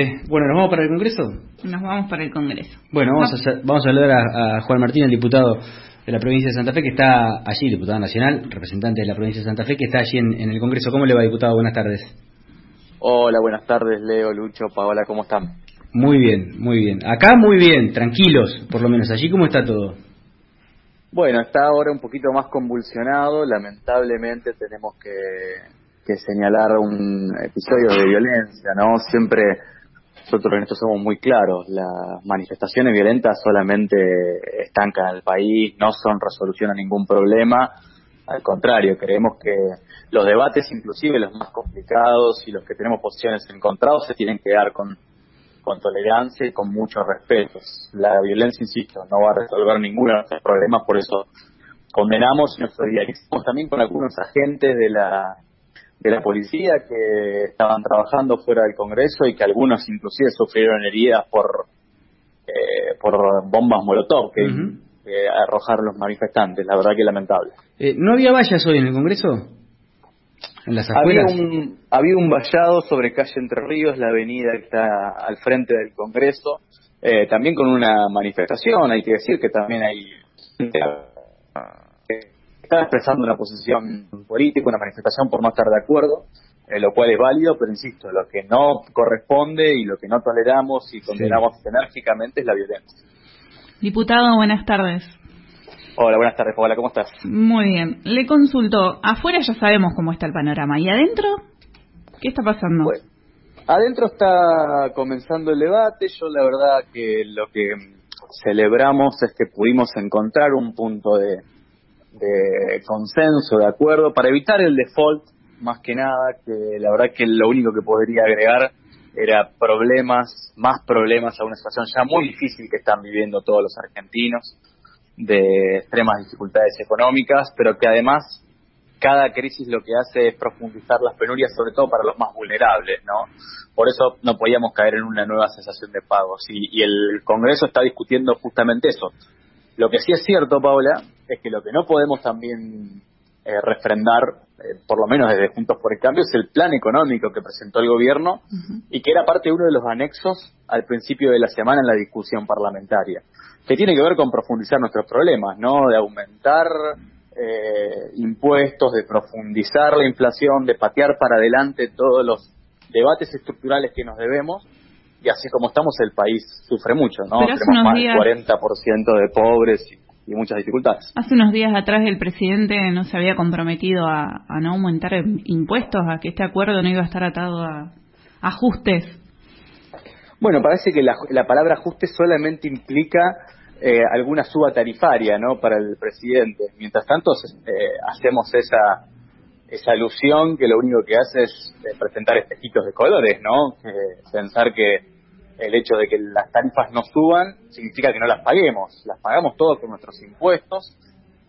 Eh, bueno, ¿nos vamos para el Congreso? Nos vamos para el Congreso. Bueno, vamos, a, vamos a hablar a, Juan Martín, el diputado de la provincia de Santa Fe, que está allí, diputado nacional, representante de la provincia de Santa Fe, que está allí en, el Congreso. ¿Cómo le va, diputado? Buenas tardes. Hola, buenas tardes, Leo, Lucho, Paola, ¿cómo están? Muy bien, muy bien. Acá muy bien, tranquilos, por lo menos. ¿Allí cómo está todo? Bueno, está ahora un poquito más convulsionado. Lamentablemente tenemos que, que señalar un episodio de violencia, ¿no? Siempre nosotros en esto somos muy claros, las manifestaciones violentas solamente estancan al país, no son resolución a ningún problema, al contrario, creemos que los debates, inclusive los más complicados y los que tenemos posiciones encontradas, se tienen que dar con, con tolerancia y con mucho respeto. La violencia, insisto, no va a resolver ninguno de nuestros problemas, por eso condenamos y nos solidarizamos también con algunos agentes de la de la policía que estaban trabajando fuera del Congreso y que algunos inclusive sufrieron heridas por eh, por bombas molotov que, arrojaron los manifestantes. La verdad que lamentable. Eh, ¿No había vallas hoy en el Congreso? ¿En las había un, había un vallado sobre calle Entre Ríos, la avenida que está al frente del Congreso, eh, también con una manifestación, hay que decir que también hay está expresando una posición política, una manifestación por no estar de acuerdo, eh, lo cual es válido, pero insisto, lo que no corresponde y lo que no toleramos y condenamos enérgicamente es la violencia. Diputado, buenas tardes. Hola, buenas tardes, Hola, ¿cómo estás? Muy bien. Le consulto, afuera ya sabemos cómo está el panorama, ¿y adentro? ¿Qué está pasando? adentro está comenzando el debate, yo la verdad que lo que celebramos es que pudimos encontrar un punto de, de consenso, de acuerdo, para evitar el default, más que nada, que la verdad que lo único que podría agregar era problemas, más problemas a una situación ya muy difícil que están viviendo todos los argentinos, de extremas dificultades económicas, pero que además cada crisis lo que hace es profundizar las penurias, sobre todo para los más vulnerables, ¿no? Por eso no podíamos caer en una nueva sensación de pagos. Y, y el Congreso está discutiendo justamente eso. Lo que sí es cierto, Paula, es que lo que no podemos también eh, refrendar, eh, por lo menos desde Juntos por el Cambio, es el plan económico que presentó el gobierno y que era parte de uno de los anexos al principio de la semana en la discusión parlamentaria, que tiene que ver con profundizar nuestros problemas, ¿no? De aumentar eh, impuestos, de profundizar la inflación, de patear para adelante todos los debates estructurales que nos debemos y así como estamos el país sufre mucho, ¿no? Tenemos más del 40% de pobres y y muchas dificultades. Hace unos días atrás el presidente no se había comprometido a, no aumentar impuestos, a que este acuerdo no iba a estar atado a ajustes. Bueno, parece que la, palabra ajuste solamente implica eh, alguna suba tarifaria, ¿no? Para el presidente. Mientras tanto, eh, hacemos esa esa alusión que lo único que hace es eh, presentar espejitos de colores, ¿no? pensar que el hecho de que las tarifas no suban significa que no las paguemos. Las pagamos todos con nuestros impuestos,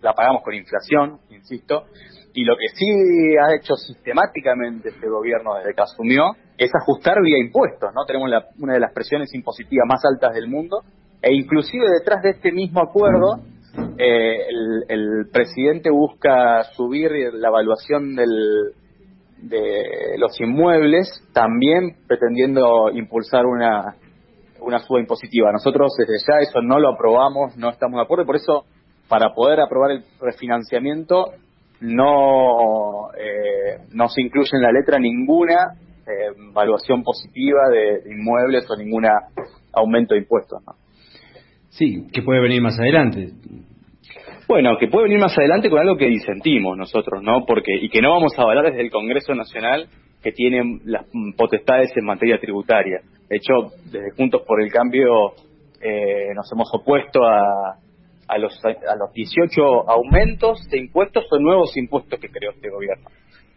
la pagamos con inflación, insisto, y lo que sí ha hecho sistemáticamente este gobierno desde que asumió es ajustar vía impuestos, ¿no? Tenemos una de las presiones impositivas más altas del mundo e inclusive detrás de este mismo acuerdo eh, el, el, presidente busca subir la evaluación del, de los inmuebles, también pretendiendo impulsar una, una suba impositiva. Nosotros desde ya eso no lo aprobamos, no estamos de acuerdo, y por eso para poder aprobar el refinanciamiento no, eh, no se incluye en la letra ninguna eh, evaluación positiva de, inmuebles o ningún aumento de impuestos. Sí, que puede venir más adelante. Bueno, que puede venir más adelante con algo que disentimos nosotros, ¿no? Porque y que no vamos a avalar desde el Congreso Nacional que tiene las potestades en materia tributaria. De hecho, desde Juntos por el Cambio eh, nos hemos opuesto a, los, a los 18 aumentos de impuestos o nuevos impuestos que creó este gobierno.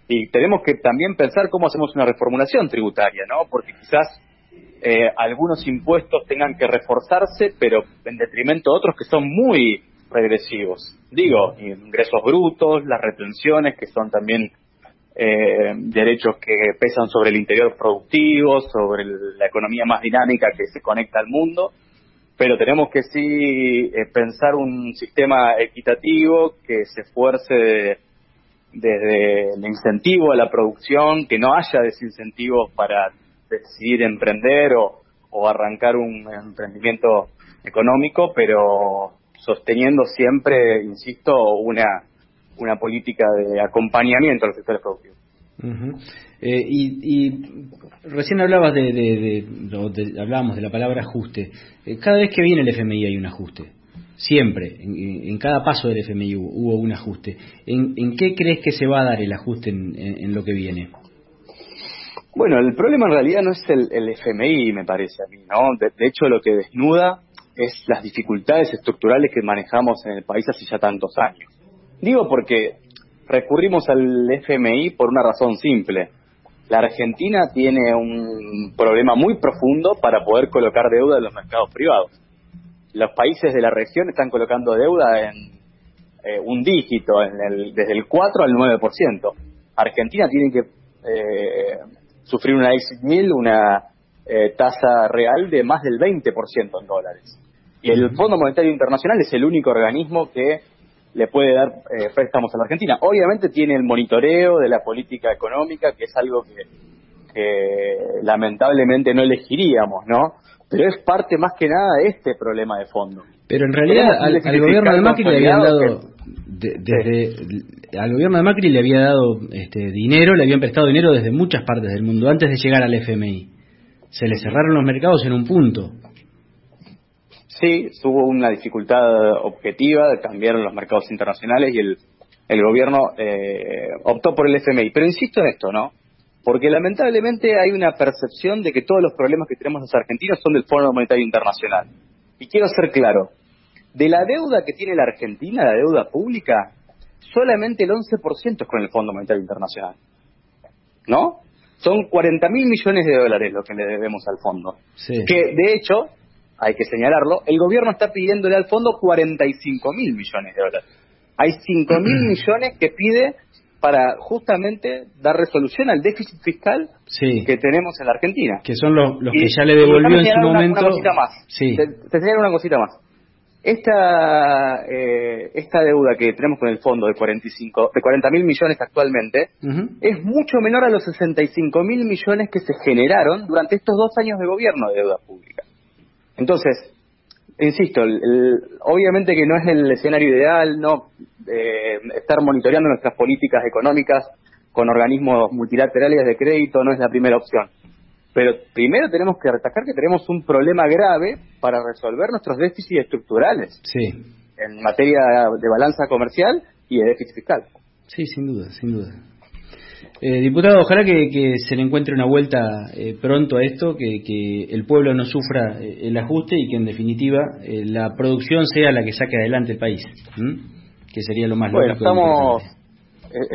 Y tenemos que también pensar cómo hacemos una reformulación tributaria, ¿no? Porque quizás eh, algunos impuestos tengan que reforzarse, pero en detrimento de otros que son muy regresivos. Digo, ingresos brutos, las retenciones, que son también eh, derechos que pesan sobre el interior productivo, sobre la economía más dinámica que se conecta al mundo, pero tenemos que sí eh, pensar un sistema equitativo que se esfuerce desde el incentivo a la producción, que no haya desincentivos para decidir emprender o, o arrancar un emprendimiento económico, pero sosteniendo siempre, insisto, una, una política de acompañamiento a los sectores productivos. Eh, y, recién hablabas de, de, hablábamos de la palabra ajuste. Eh, cada vez que viene el FMI hay un ajuste. Siempre, en, cada paso del FMI hubo, un ajuste. ¿En, qué crees que se va a dar el ajuste en, lo que viene? Bueno, el problema en realidad no es el, el FMI, me parece a mí, ¿no? De, hecho, lo que desnuda es las dificultades estructurales que manejamos en el país hace ya tantos años. Digo porque recurrimos al FMI por una razón simple. La Argentina tiene un problema muy profundo para poder colocar deuda en los mercados privados los países de la región están colocando deuda en eh, un dígito, en el, desde el 4 al 9%. Argentina tiene que eh, sufrir una exit mil, una eh, tasa real de más del 20% en dólares. Y el Fondo Monetario Internacional es el único organismo que le puede dar préstamos a la Argentina. Obviamente tiene el monitoreo de la política económica, que es algo que, que lamentablemente no elegiríamos, ¿no? pero es parte más que nada de este problema de fondo. Pero en realidad al, gobierno de Macri le habían dado desde al gobierno de Macri le había dado este dinero, le habían prestado dinero desde muchas partes del mundo antes de llegar al FMI. Se le cerraron los mercados en un punto. Sí, hubo una dificultad objetiva, cambiaron los mercados internacionales y el, el gobierno eh, optó por el FMI. Pero insisto en esto, ¿no? porque lamentablemente hay una percepción de que todos los problemas que tenemos los argentinos son del Fondo Monetario Internacional. Y quiero ser claro, de la deuda que tiene la Argentina, la deuda pública, solamente el 11% es con el Fondo Monetario Internacional. ¿No? Son 40 mil millones de dólares lo que le debemos al fondo. Que, de hecho, hay que señalarlo, el gobierno está pidiéndole al fondo 45 mil millones de dólares. Hay 5 mil millones que pide para justamente dar resolución al déficit fiscal que tenemos en la Argentina. Que son los, que ya le devolvió en su momento. Una cosita más. Sí. Te, una cosita más. Esta, eh, esta deuda que tenemos con el fondo de 45, de 40 mil millones actualmente es mucho menor a los 65 mil millones que se generaron durante estos dos años de gobierno de deuda pública. Entonces, insisto, obviamente que no es el escenario ideal, no eh, estar monitoreando nuestras políticas económicas con organismos multilaterales de crédito no es la primera opción. Pero primero tenemos que destacar que tenemos un problema grave para resolver nuestros déficits estructurales sí. en materia de balanza comercial y de déficit fiscal. Sí, sin duda, sin duda. Eh, diputado, ojalá que, se le encuentre una vuelta eh, pronto a esto, que, el pueblo no sufra eh, el ajuste y que en definitiva la producción sea la que saque adelante el país, que sería lo más bueno, Estamos,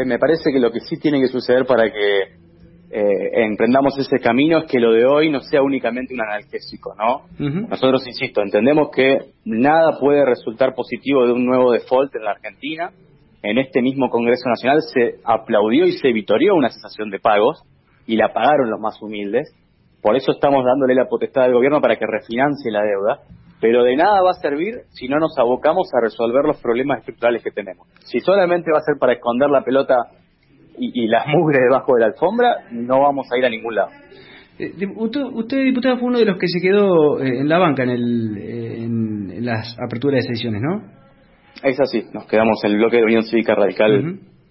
me parece que lo que sí tiene que suceder para que emprendamos ese camino es que lo de hoy no sea únicamente un analgésico, ¿no? Nosotros, insisto, entendemos que nada puede resultar positivo de un nuevo default en la Argentina en este mismo Congreso Nacional se aplaudió y se vitorió una cesación de pagos y la pagaron los más humildes. Por eso estamos dándole la potestad al gobierno para que refinancie la deuda. Pero de nada va a servir si no nos abocamos a resolver los problemas estructurales que tenemos. Si solamente va a ser para esconder la pelota y, la mugre debajo de la alfombra, no vamos a ir a ningún lado. Eh, usted, diputado, fue uno de los que se quedó eh, en la banca en, el, en las aperturas de sesiones, ¿no? Es así, nos quedamos en el bloque de Unión Cívica Radical,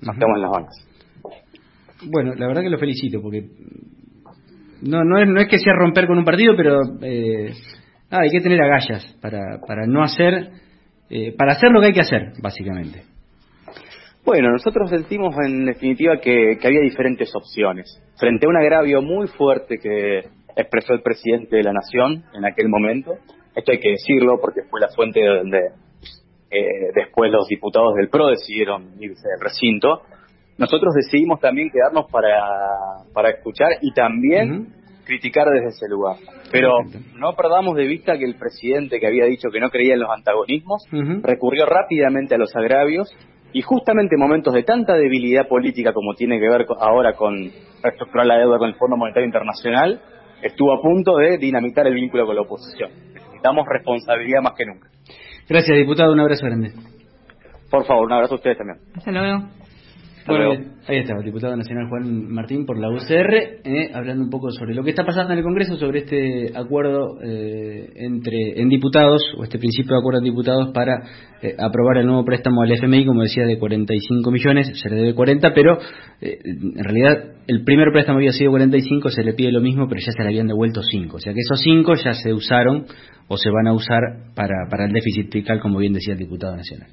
nos quedamos en las bancas. Bueno, la verdad que lo felicito, porque no, no, es, no es que sea romper con un partido, pero eh, hay que tener agallas para, para no hacer, eh, para hacer lo que hay que hacer, básicamente. Bueno, nosotros sentimos en definitiva que, que, había diferentes opciones. Frente a un agravio muy fuerte que expresó el presidente de la Nación en aquel momento, esto hay que decirlo porque fue la fuente de donde eh, después los diputados del PRO decidieron irse del recinto. Nosotros decidimos también quedarnos para, para escuchar y también criticar desde ese lugar. Pero no perdamos de vista que el presidente que había dicho que no creía en los antagonismos recurrió rápidamente a los agravios y justamente en momentos de tanta debilidad política como tiene que ver ahora con reestructurar la deuda con el Fondo Monetario Internacional, estuvo a punto de dinamitar el vínculo con la oposición. Necesitamos responsabilidad más que nunca. Gracias, diputado. Un abrazo grande. Por favor, un abrazo a ustedes también. Hasta luego. ahí está, el diputado nacional Juan Martín por la UCR, eh, hablando un poco sobre lo que está pasando en el Congreso, sobre este acuerdo eh, entre en diputados, o este principio de acuerdo en diputados para eh, aprobar el nuevo préstamo al FMI, como decía, de 45 millones, se le debe 40, pero en realidad el primer préstamo había sido 45, se le pide lo mismo, pero ya se le habían devuelto 5. O sea que esos 5 ya se usaron o se van a usar para, para el déficit fiscal, como bien decía el diputado nacional.